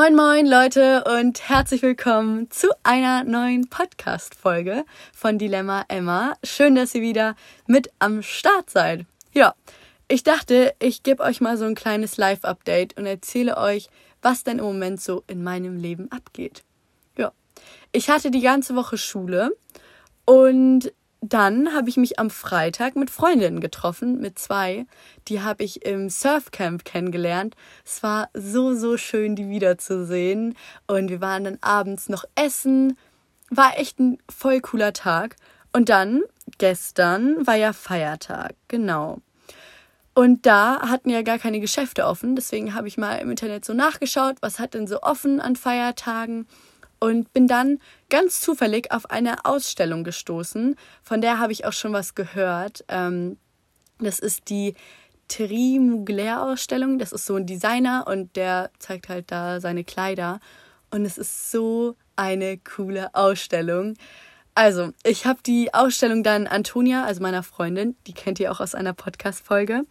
Moin, moin, Leute, und herzlich willkommen zu einer neuen Podcast-Folge von Dilemma Emma. Schön, dass ihr wieder mit am Start seid. Ja, ich dachte, ich gebe euch mal so ein kleines Live-Update und erzähle euch, was denn im Moment so in meinem Leben abgeht. Ja, ich hatte die ganze Woche Schule und dann habe ich mich am Freitag mit Freundinnen getroffen, mit zwei. Die habe ich im Surfcamp kennengelernt. Es war so, so schön, die wiederzusehen. Und wir waren dann abends noch essen. War echt ein voll cooler Tag. Und dann, gestern, war ja Feiertag, genau. Und da hatten ja gar keine Geschäfte offen. Deswegen habe ich mal im Internet so nachgeschaut, was hat denn so offen an Feiertagen und bin dann ganz zufällig auf eine Ausstellung gestoßen. Von der habe ich auch schon was gehört. Ähm, das ist die Thierry Mugler Ausstellung. Das ist so ein Designer und der zeigt halt da seine Kleider. Und es ist so eine coole Ausstellung. Also, ich habe die Ausstellung dann Antonia, also meiner Freundin, die kennt ihr auch aus einer Podcast-Folge,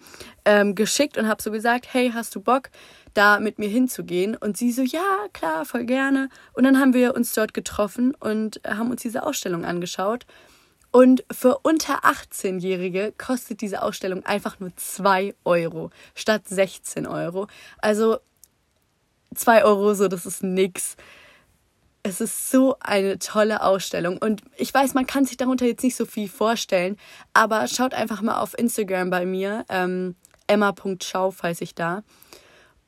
ähm, geschickt und habe so gesagt, hey, hast du Bock, da mit mir hinzugehen? Und sie so, ja, klar, voll gerne. Und dann haben wir uns dort getroffen und haben uns diese Ausstellung angeschaut. Und für unter 18-Jährige kostet diese Ausstellung einfach nur 2 Euro statt 16 Euro. Also 2 Euro, so, das ist nix. Es ist so eine tolle Ausstellung. Und ich weiß, man kann sich darunter jetzt nicht so viel vorstellen, aber schaut einfach mal auf Instagram bei mir. Ähm, Emma.schau, falls ich da.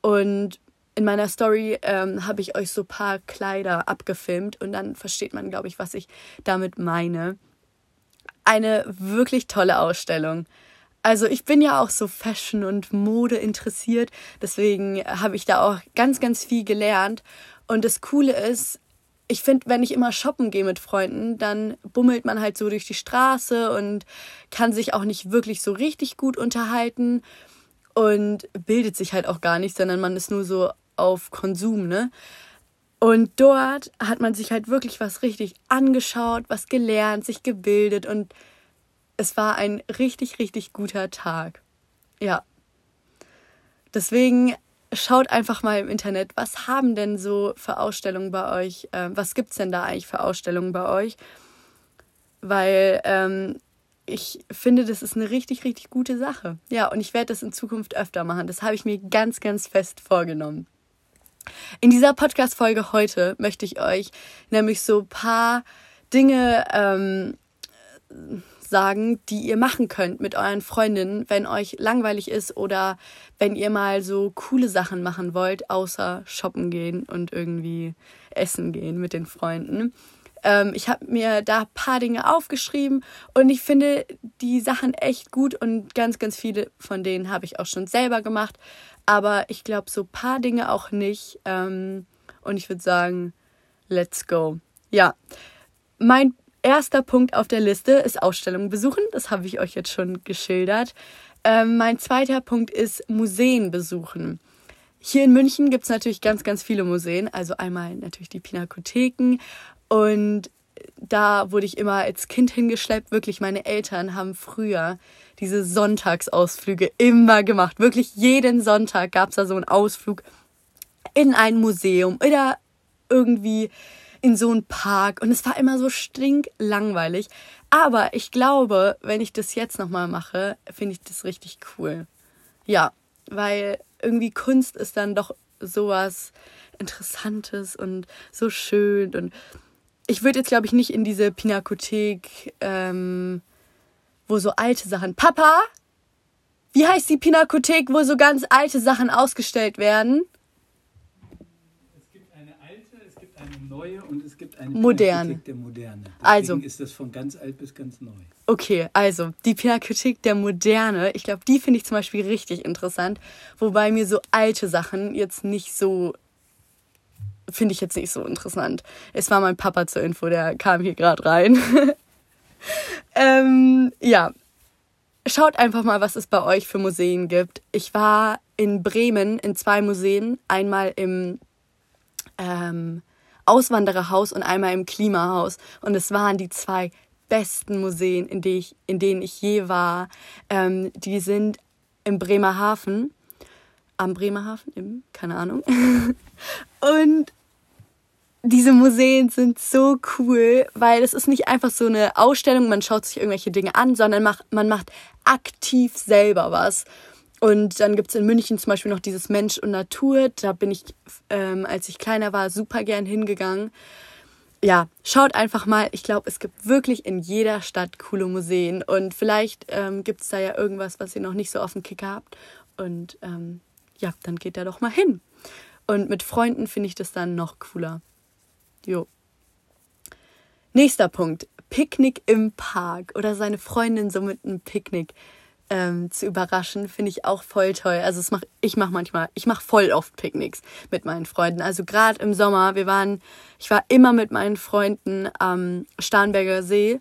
Und in meiner Story ähm, habe ich euch so ein paar Kleider abgefilmt und dann versteht man, glaube ich, was ich damit meine. Eine wirklich tolle Ausstellung. Also ich bin ja auch so Fashion und Mode interessiert, deswegen habe ich da auch ganz, ganz viel gelernt. Und das Coole ist, ich finde, wenn ich immer shoppen gehe mit Freunden, dann bummelt man halt so durch die Straße und kann sich auch nicht wirklich so richtig gut unterhalten und bildet sich halt auch gar nicht, sondern man ist nur so auf Konsum, ne? Und dort hat man sich halt wirklich was richtig angeschaut, was gelernt, sich gebildet und es war ein richtig, richtig guter Tag. Ja. Deswegen schaut einfach mal im Internet, was haben denn so für Ausstellungen bei euch, äh, was gibt's denn da eigentlich für Ausstellungen bei euch? Weil ähm, ich finde, das ist eine richtig, richtig gute Sache. Ja, und ich werde das in Zukunft öfter machen. Das habe ich mir ganz, ganz fest vorgenommen. In dieser Podcast-Folge heute möchte ich euch nämlich so ein paar Dinge ähm, sagen, die ihr machen könnt mit euren Freundinnen, wenn euch langweilig ist oder wenn ihr mal so coole Sachen machen wollt, außer shoppen gehen und irgendwie essen gehen mit den Freunden. Ähm, ich habe mir da ein paar Dinge aufgeschrieben und ich finde die Sachen echt gut und ganz, ganz viele von denen habe ich auch schon selber gemacht. Aber ich glaube, so ein paar Dinge auch nicht. Ähm, und ich würde sagen, let's go. Ja, mein erster Punkt auf der Liste ist Ausstellungen besuchen. Das habe ich euch jetzt schon geschildert. Ähm, mein zweiter Punkt ist Museen besuchen. Hier in München gibt es natürlich ganz, ganz viele Museen. Also einmal natürlich die Pinakotheken und da wurde ich immer als Kind hingeschleppt. Wirklich, meine Eltern haben früher diese Sonntagsausflüge immer gemacht. Wirklich jeden Sonntag gab es da so einen Ausflug in ein Museum oder irgendwie in so einen Park. Und es war immer so stinklangweilig. Aber ich glaube, wenn ich das jetzt nochmal mache, finde ich das richtig cool. Ja, weil irgendwie Kunst ist dann doch sowas Interessantes und so schön und ich würde jetzt, glaube ich, nicht in diese Pinakothek, ähm, wo so alte Sachen. Papa, wie heißt die Pinakothek, wo so ganz alte Sachen ausgestellt werden? Es gibt eine alte, es gibt eine neue und es gibt eine moderne. Pinakothek der Moderne. Deswegen also ist das von ganz alt bis ganz neu. Okay, also die Pinakothek der Moderne, ich glaube, die finde ich zum Beispiel richtig interessant, wobei mir so alte Sachen jetzt nicht so finde ich jetzt nicht so interessant. Es war mein Papa zur Info, der kam hier gerade rein. ähm, ja, schaut einfach mal, was es bei euch für Museen gibt. Ich war in Bremen in zwei Museen, einmal im ähm, Auswandererhaus und einmal im Klimahaus. Und es waren die zwei besten Museen, in, die ich, in denen ich je war. Ähm, die sind im Bremerhaven am Bremerhaven, im, keine Ahnung. und diese Museen sind so cool, weil es ist nicht einfach so eine Ausstellung, man schaut sich irgendwelche Dinge an, sondern macht, man macht aktiv selber was. Und dann gibt es in München zum Beispiel noch dieses Mensch und Natur. Da bin ich, ähm, als ich kleiner war, super gern hingegangen. Ja, schaut einfach mal. Ich glaube, es gibt wirklich in jeder Stadt coole Museen. Und vielleicht ähm, gibt es da ja irgendwas, was ihr noch nicht so auf dem Kicker habt. Und ähm, ja, dann geht da doch mal hin. Und mit Freunden finde ich das dann noch cooler. Jo. Nächster Punkt. Picknick im Park oder seine Freundin so mit einem Picknick ähm, zu überraschen, finde ich auch voll toll. Also mach, ich mache manchmal, ich mache voll oft Picknicks mit meinen Freunden. Also gerade im Sommer, wir waren, ich war immer mit meinen Freunden am Starnberger See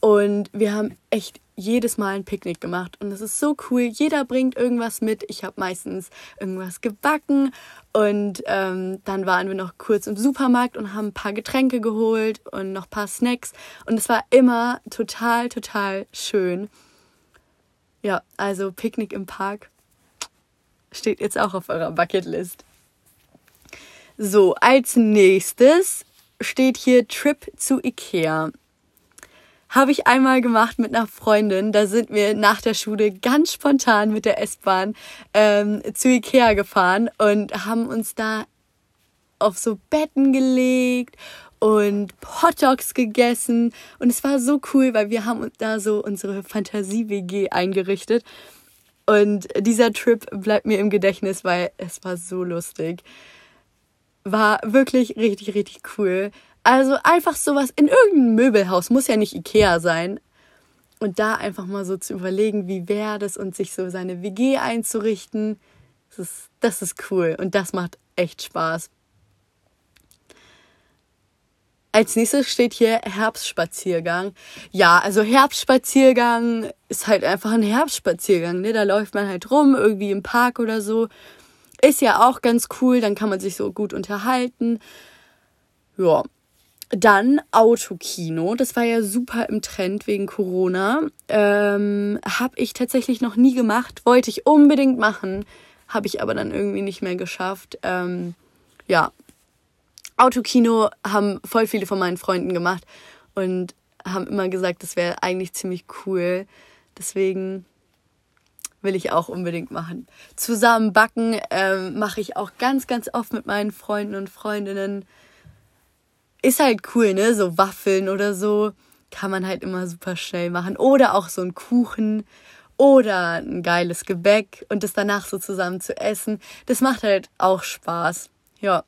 und wir haben echt jedes Mal ein Picknick gemacht und es ist so cool. Jeder bringt irgendwas mit. Ich habe meistens irgendwas gebacken und ähm, dann waren wir noch kurz im Supermarkt und haben ein paar Getränke geholt und noch ein paar Snacks und es war immer total, total schön. Ja, also Picknick im Park steht jetzt auch auf eurer Bucketlist. So, als nächstes steht hier Trip zu Ikea habe ich einmal gemacht mit einer Freundin. Da sind wir nach der Schule ganz spontan mit der S-Bahn ähm, zu Ikea gefahren und haben uns da auf so Betten gelegt und Hotdogs gegessen. Und es war so cool, weil wir haben da so unsere Fantasie-WG eingerichtet. Und dieser Trip bleibt mir im Gedächtnis, weil es war so lustig. War wirklich richtig, richtig cool. Also einfach sowas in irgendeinem Möbelhaus, muss ja nicht Ikea sein. Und da einfach mal so zu überlegen, wie wäre das und sich so seine WG einzurichten, das ist, das ist cool und das macht echt Spaß. Als nächstes steht hier Herbstspaziergang. Ja, also Herbstspaziergang ist halt einfach ein Herbstspaziergang. Ne? Da läuft man halt rum, irgendwie im Park oder so. Ist ja auch ganz cool, dann kann man sich so gut unterhalten. Ja, dann Autokino, das war ja super im Trend wegen Corona. Ähm, habe ich tatsächlich noch nie gemacht, wollte ich unbedingt machen, habe ich aber dann irgendwie nicht mehr geschafft. Ähm, ja, Autokino haben voll viele von meinen Freunden gemacht und haben immer gesagt, das wäre eigentlich ziemlich cool. Deswegen will ich auch unbedingt machen. Zusammen backen ähm, mache ich auch ganz, ganz oft mit meinen Freunden und Freundinnen ist halt cool, ne? So Waffeln oder so kann man halt immer super schnell machen. Oder auch so ein Kuchen oder ein geiles Gebäck und das danach so zusammen zu essen. Das macht halt auch Spaß. Ja.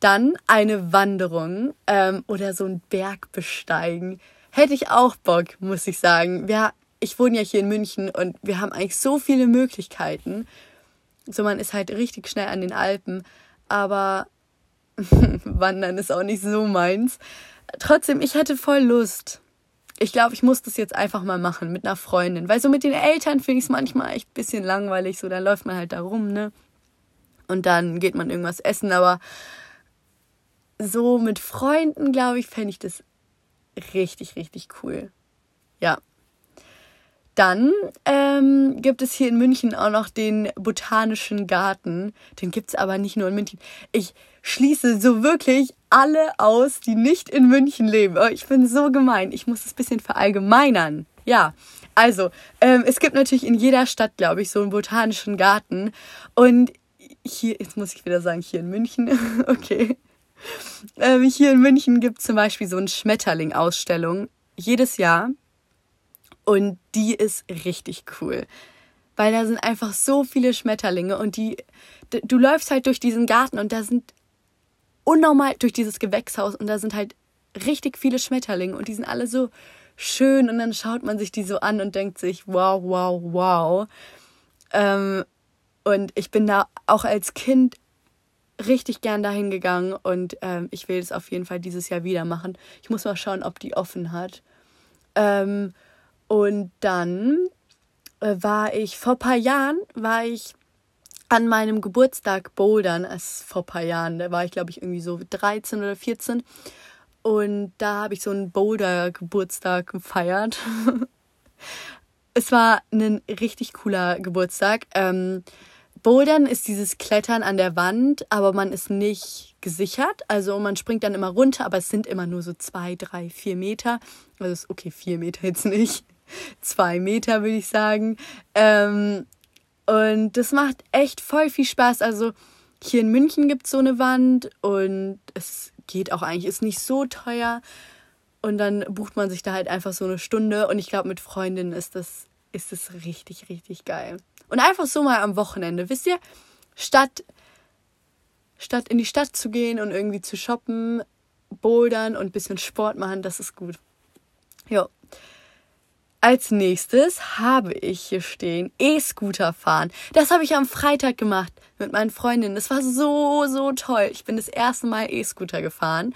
Dann eine Wanderung ähm, oder so ein Berg besteigen. Hätte ich auch Bock, muss ich sagen. Wir, ich wohne ja hier in München und wir haben eigentlich so viele Möglichkeiten. So, man ist halt richtig schnell an den Alpen. Aber Wandern ist auch nicht so meins. Trotzdem, ich hätte voll Lust. Ich glaube, ich muss das jetzt einfach mal machen mit einer Freundin. Weil so mit den Eltern finde ich es manchmal echt ein bisschen langweilig. So, dann läuft man halt da rum, ne? Und dann geht man irgendwas essen. Aber so mit Freunden, glaube ich, fände ich das richtig, richtig cool. Ja. Dann ähm, gibt es hier in München auch noch den Botanischen Garten. Den gibt es aber nicht nur in München. Ich schließe so wirklich alle aus, die nicht in München leben. Oh, ich bin so gemein. Ich muss es ein bisschen verallgemeinern. Ja, also ähm, es gibt natürlich in jeder Stadt, glaube ich, so einen Botanischen Garten. Und hier, jetzt muss ich wieder sagen, hier in München. okay. Ähm, hier in München gibt es zum Beispiel so eine Schmetterling-Ausstellung jedes Jahr. Und die ist richtig cool. Weil da sind einfach so viele Schmetterlinge und die, du läufst halt durch diesen Garten und da sind unnormal durch dieses Gewächshaus und da sind halt richtig viele Schmetterlinge und die sind alle so schön und dann schaut man sich die so an und denkt sich, wow, wow, wow. Ähm, und ich bin da auch als Kind richtig gern dahin gegangen und ähm, ich will es auf jeden Fall dieses Jahr wieder machen. Ich muss mal schauen, ob die offen hat. Ähm, und dann äh, war ich, vor ein paar Jahren war ich an meinem Geburtstag bouldern, als vor ein paar Jahren, da war ich glaube ich irgendwie so 13 oder 14 und da habe ich so einen Boulder-Geburtstag gefeiert. es war ein richtig cooler Geburtstag. Ähm, Bouldern ist dieses Klettern an der Wand, aber man ist nicht gesichert. Also man springt dann immer runter, aber es sind immer nur so zwei, drei, vier Meter. Also ist okay, vier Meter jetzt nicht. Zwei Meter würde ich sagen. Ähm, und das macht echt voll viel Spaß. Also hier in München gibt es so eine Wand und es geht auch eigentlich, ist nicht so teuer. Und dann bucht man sich da halt einfach so eine Stunde. Und ich glaube, mit Freundinnen ist das, ist das richtig, richtig geil. Und einfach so mal am Wochenende, wisst ihr, statt, statt in die Stadt zu gehen und irgendwie zu shoppen, bouldern und ein bisschen Sport machen, das ist gut. Jo. Als nächstes habe ich hier stehen E-Scooter fahren. Das habe ich am Freitag gemacht mit meinen Freundinnen. Das war so, so toll. Ich bin das erste Mal E-Scooter gefahren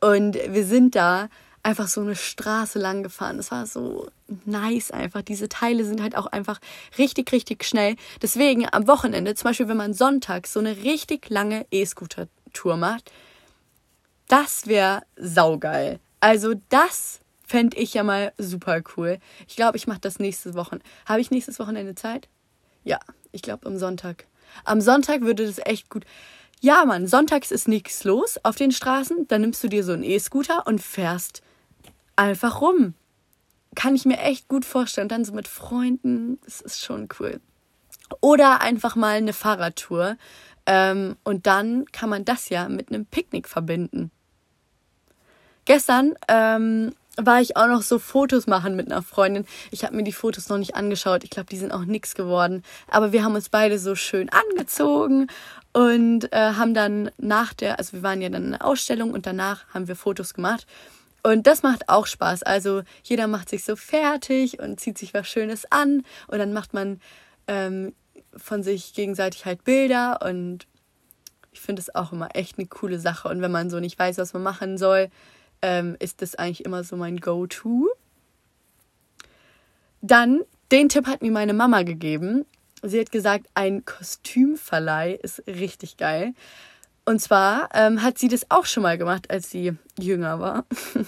und wir sind da einfach so eine Straße lang gefahren. Das war so nice einfach. Diese Teile sind halt auch einfach richtig, richtig schnell. Deswegen am Wochenende, zum Beispiel wenn man sonntags so eine richtig lange E-Scooter-Tour macht, das wäre saugeil. Also das fände ich ja mal super cool. Ich glaube, ich mache das nächstes Wochenende. Habe ich nächstes Wochenende Zeit? Ja, ich glaube am Sonntag. Am Sonntag würde das echt gut. Ja, Mann, sonntags ist nichts los auf den Straßen. Dann nimmst du dir so einen E-Scooter und fährst einfach rum. Kann ich mir echt gut vorstellen. Dann so mit Freunden, das ist schon cool. Oder einfach mal eine Fahrradtour. Ähm, und dann kann man das ja mit einem Picknick verbinden. Gestern ähm, war ich auch noch so Fotos machen mit einer Freundin. Ich habe mir die Fotos noch nicht angeschaut. Ich glaube, die sind auch nix geworden. Aber wir haben uns beide so schön angezogen und äh, haben dann nach der, also wir waren ja dann in der Ausstellung und danach haben wir Fotos gemacht. Und das macht auch Spaß. Also jeder macht sich so fertig und zieht sich was Schönes an und dann macht man ähm, von sich gegenseitig halt Bilder und ich finde es auch immer echt eine coole Sache. Und wenn man so nicht weiß, was man machen soll, ähm, ist das eigentlich immer so mein Go-To. Dann, den Tipp hat mir meine Mama gegeben. Sie hat gesagt, ein Kostümverleih ist richtig geil. Und zwar ähm, hat sie das auch schon mal gemacht, als sie jünger war.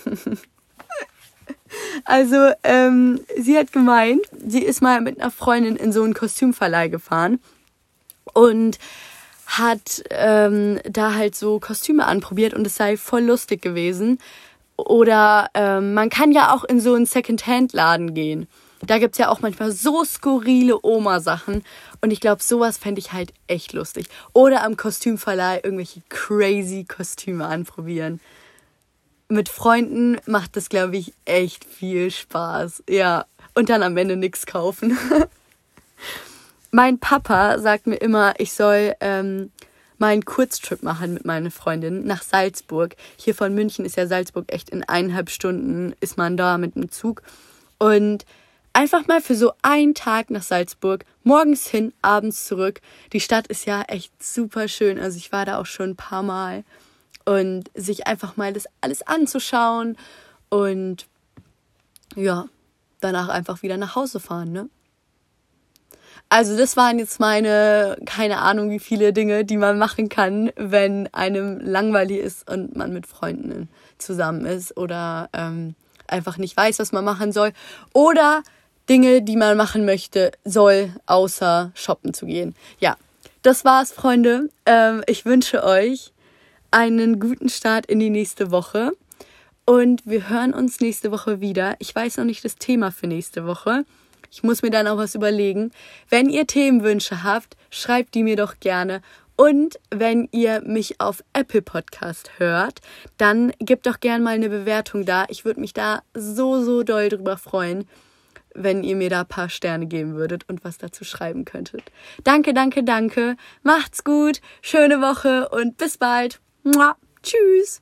also, ähm, sie hat gemeint, sie ist mal mit einer Freundin in so einen Kostümverleih gefahren und hat ähm, da halt so Kostüme anprobiert und es sei voll lustig gewesen. Oder ähm, man kann ja auch in so einen Second-Hand-Laden gehen. Da gibt es ja auch manchmal so skurrile Oma-Sachen. Und ich glaube, sowas fände ich halt echt lustig. Oder am Kostümverleih irgendwelche crazy Kostüme anprobieren. Mit Freunden macht das, glaube ich, echt viel Spaß. Ja. Und dann am Ende nichts kaufen. mein Papa sagt mir immer, ich soll ähm, mal einen Kurztrip machen mit meiner Freundin nach Salzburg. Hier von München ist ja Salzburg echt in eineinhalb Stunden ist man da mit dem Zug. Und einfach mal für so einen Tag nach Salzburg, morgens hin, abends zurück. Die Stadt ist ja echt super schön. Also ich war da auch schon ein paar Mal. Und sich einfach mal das alles anzuschauen und ja, danach einfach wieder nach Hause fahren, ne? Also das waren jetzt meine, keine Ahnung, wie viele Dinge, die man machen kann, wenn einem langweilig ist und man mit Freunden zusammen ist oder ähm, einfach nicht weiß, was man machen soll. Oder Dinge, die man machen möchte, soll, außer shoppen zu gehen. Ja, das war's, Freunde. Ähm, ich wünsche euch einen guten Start in die nächste Woche. Und wir hören uns nächste Woche wieder. Ich weiß noch nicht das Thema für nächste Woche. Ich muss mir dann auch was überlegen. Wenn ihr Themenwünsche habt, schreibt die mir doch gerne. Und wenn ihr mich auf Apple Podcast hört, dann gebt doch gerne mal eine Bewertung da. Ich würde mich da so, so doll drüber freuen wenn ihr mir da ein paar Sterne geben würdet und was dazu schreiben könntet. Danke, danke, danke. Macht's gut, schöne Woche und bis bald. Mua. Tschüss.